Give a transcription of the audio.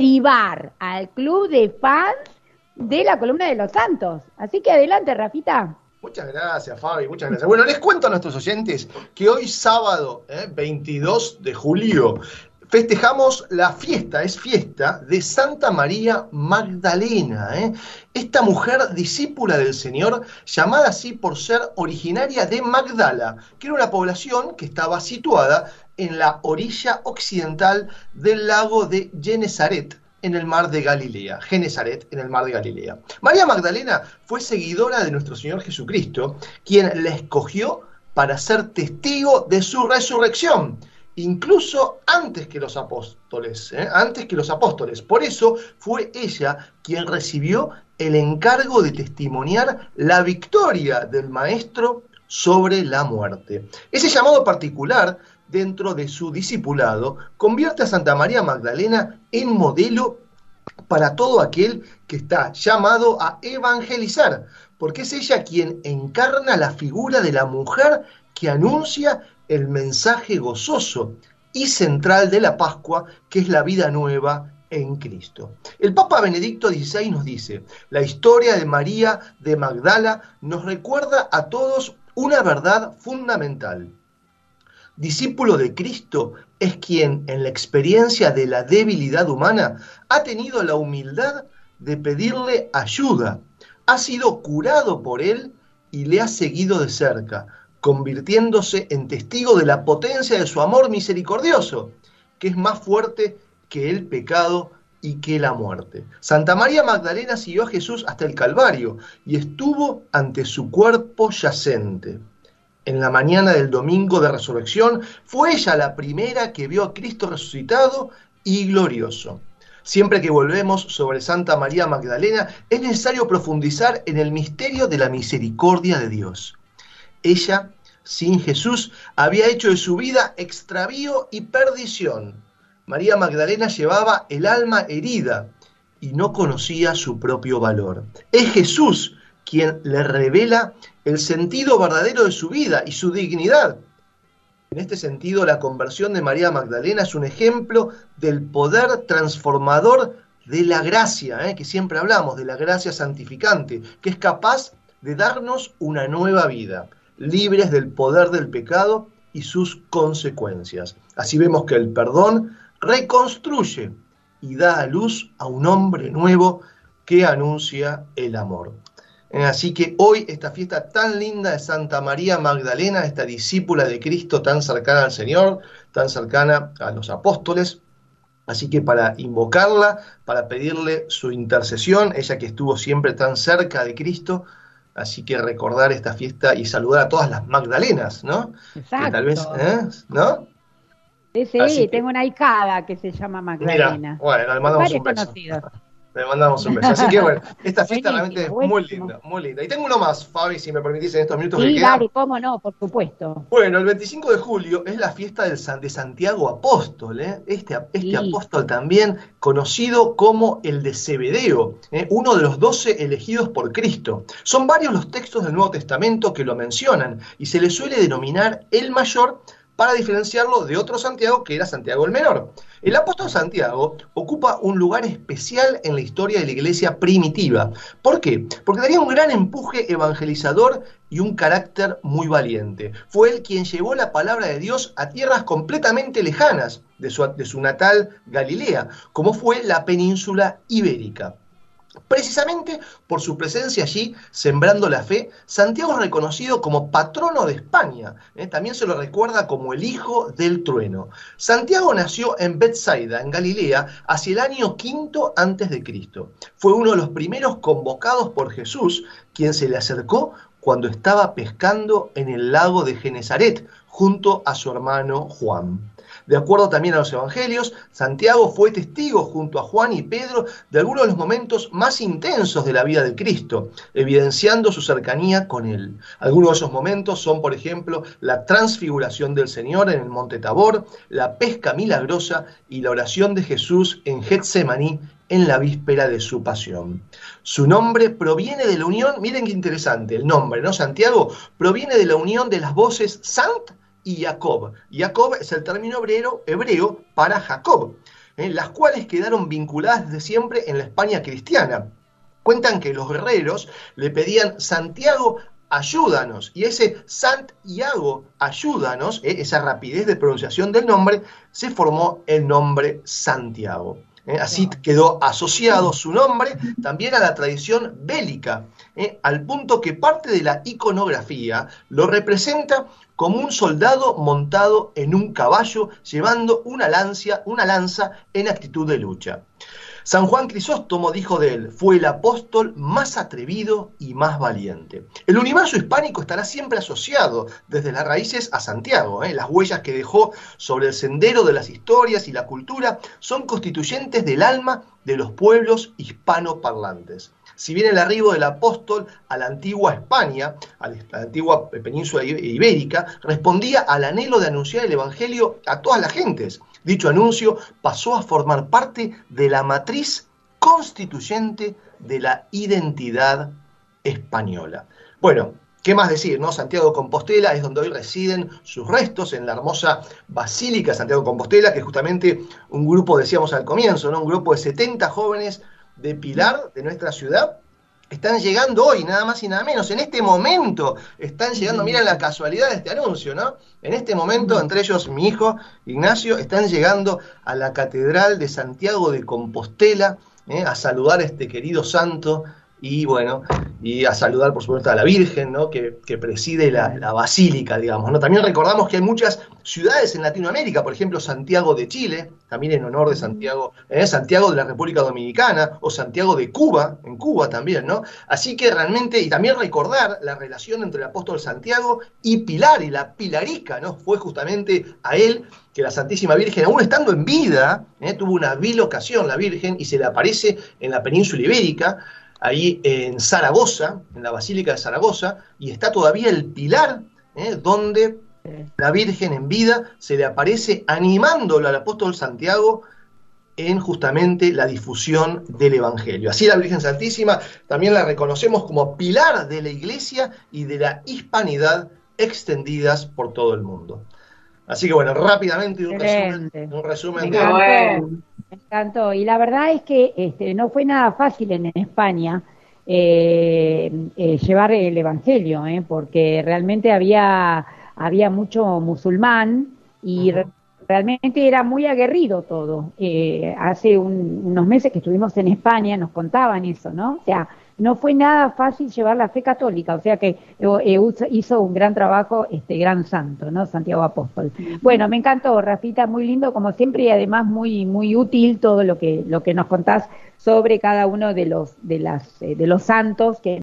privar al club de fans de la columna de los santos. Así que adelante, Rafita. Muchas gracias, Fabi, muchas gracias. Bueno, les cuento a nuestros oyentes que hoy sábado, 22 ¿eh? de julio, festejamos la fiesta, es fiesta, de Santa María Magdalena. ¿eh? Esta mujer discípula del Señor, llamada así por ser originaria de Magdala, que era una población que estaba situada en la orilla occidental del lago de Genesaret, en el mar de Galilea, Genesaret en el mar de Galilea. María Magdalena fue seguidora de nuestro Señor Jesucristo, quien la escogió para ser testigo de su resurrección incluso antes que los apóstoles, ¿eh? antes que los apóstoles. Por eso fue ella quien recibió el encargo de testimoniar la victoria del Maestro sobre la muerte. Ese llamado particular dentro de su discipulado convierte a Santa María Magdalena en modelo para todo aquel que está llamado a evangelizar, porque es ella quien encarna la figura de la mujer que anuncia el mensaje gozoso y central de la Pascua, que es la vida nueva en Cristo. El Papa Benedicto XVI nos dice, la historia de María de Magdala nos recuerda a todos una verdad fundamental. Discípulo de Cristo es quien en la experiencia de la debilidad humana ha tenido la humildad de pedirle ayuda, ha sido curado por él y le ha seguido de cerca, convirtiéndose en testigo de la potencia de su amor misericordioso, que es más fuerte que el pecado y que la muerte. Santa María Magdalena siguió a Jesús hasta el Calvario y estuvo ante su cuerpo yacente. En la mañana del domingo de resurrección fue ella la primera que vio a Cristo resucitado y glorioso. Siempre que volvemos sobre Santa María Magdalena es necesario profundizar en el misterio de la misericordia de Dios. Ella, sin Jesús, había hecho de su vida extravío y perdición. María Magdalena llevaba el alma herida y no conocía su propio valor. Es Jesús quien le revela el sentido verdadero de su vida y su dignidad. En este sentido, la conversión de María Magdalena es un ejemplo del poder transformador de la gracia, ¿eh? que siempre hablamos, de la gracia santificante, que es capaz de darnos una nueva vida libres del poder del pecado y sus consecuencias. Así vemos que el perdón reconstruye y da a luz a un hombre nuevo que anuncia el amor. Eh, así que hoy esta fiesta tan linda de Santa María Magdalena, esta discípula de Cristo tan cercana al Señor, tan cercana a los apóstoles, Así que para invocarla, para pedirle su intercesión, ella que estuvo siempre tan cerca de Cristo, Así que recordar esta fiesta y saludar a todas las Magdalenas, ¿no? Exacto. tal vez, ¿eh? ¿no? Sí, sí, tengo una hijada que se llama Magdalena. Mira, bueno, le mandamos un beso. Le mandamos un beso. Así que bueno, esta fiesta realmente es muy linda, muy linda. Y tengo uno más, Fabi, si me permitís en estos minutos sí, que quedan. cómo no, por supuesto. Bueno, el 25 de julio es la fiesta del San, de Santiago Apóstol, ¿eh? este, este apóstol también conocido como el de Cebedeo, ¿eh? uno de los doce elegidos por Cristo. Son varios los textos del Nuevo Testamento que lo mencionan y se le suele denominar el mayor para diferenciarlo de otro Santiago que era Santiago el Menor. El apóstol Santiago ocupa un lugar especial en la historia de la iglesia primitiva. ¿Por qué? Porque tenía un gran empuje evangelizador y un carácter muy valiente. Fue él quien llevó la palabra de Dios a tierras completamente lejanas de su, de su natal Galilea, como fue la península ibérica. Precisamente por su presencia allí, sembrando la fe, Santiago es reconocido como patrono de España. ¿eh? También se lo recuerda como el hijo del trueno. Santiago nació en Bethsaida, en Galilea, hacia el año quinto antes de Cristo. Fue uno de los primeros convocados por Jesús, quien se le acercó cuando estaba pescando en el lago de Genezaret, junto a su hermano Juan. De acuerdo también a los evangelios, Santiago fue testigo junto a Juan y Pedro de algunos de los momentos más intensos de la vida de Cristo, evidenciando su cercanía con él. Algunos de esos momentos son, por ejemplo, la transfiguración del Señor en el monte Tabor, la pesca milagrosa y la oración de Jesús en Getsemaní en la víspera de su pasión. Su nombre proviene de la unión, miren qué interesante, el nombre, ¿no? Santiago proviene de la unión de las voces Sant y Jacob. Jacob es el término hebreo, hebreo para Jacob. las cuales quedaron vinculadas desde siempre en la España cristiana. Cuentan que los guerreros le pedían Santiago, ayúdanos. Y ese Santiago, ayúdanos, esa rapidez de pronunciación del nombre, se formó el nombre Santiago. ¿Eh? Así quedó asociado su nombre también a la tradición bélica, ¿eh? al punto que parte de la iconografía lo representa como un soldado montado en un caballo llevando una una lanza en actitud de lucha. San Juan Crisóstomo dijo de él, fue el apóstol más atrevido y más valiente. El universo hispánico estará siempre asociado desde las raíces a Santiago. ¿eh? Las huellas que dejó sobre el sendero de las historias y la cultura son constituyentes del alma de los pueblos hispanoparlantes. Si bien el arribo del apóstol a la antigua España, a la antigua península ibérica, respondía al anhelo de anunciar el Evangelio a todas las gentes, Dicho anuncio pasó a formar parte de la matriz constituyente de la identidad española. Bueno, ¿Qué más decir? No? Santiago Compostela es donde hoy residen sus restos, en la hermosa Basílica Santiago Compostela, que justamente un grupo, decíamos al comienzo, ¿no? un grupo de 70 jóvenes de Pilar, de nuestra ciudad, están llegando hoy, nada más y nada menos, en este momento están llegando, miren la casualidad de este anuncio, ¿no? En este momento, entre ellos mi hijo Ignacio, están llegando a la Catedral de Santiago de Compostela ¿eh? a saludar a este querido santo y bueno, y a saludar por supuesto a la Virgen, ¿no? que, preside la, basílica, digamos. ¿no? También recordamos que hay muchas ciudades en Latinoamérica, por ejemplo Santiago de Chile, también en honor de Santiago, ¿eh? Santiago de la República Dominicana, o Santiago de Cuba, en Cuba también, ¿no? Así que realmente, y también recordar la relación entre el apóstol Santiago y Pilar, y la Pilarica, ¿no? Fue justamente a él que la Santísima Virgen, aún estando en vida, ¿eh? tuvo una vil ocasión la Virgen y se le aparece en la península ibérica, ahí en Zaragoza, en la Basílica de Zaragoza, y está todavía el pilar ¿eh? donde la Virgen en vida se le aparece animándolo al apóstol Santiago en justamente la difusión del Evangelio. Así la Virgen Santísima también la reconocemos como pilar de la Iglesia y de la hispanidad extendidas por todo el mundo. Así que bueno, rápidamente un resumen, un resumen de... Me encantó. Y la verdad es que este, no fue nada fácil en España eh, eh, llevar el Evangelio, eh, porque realmente había, había mucho musulmán y realmente era muy aguerrido todo. hace unos meses que estuvimos en España nos contaban eso, ¿no? O sea, no fue nada fácil llevar la fe católica, o sea que eh, hizo un gran trabajo este gran santo, ¿no? Santiago Apóstol. Bueno, me encantó, Rafita, muy lindo como siempre y además muy muy útil todo lo que lo que nos contás sobre cada uno de los de las eh, de los santos que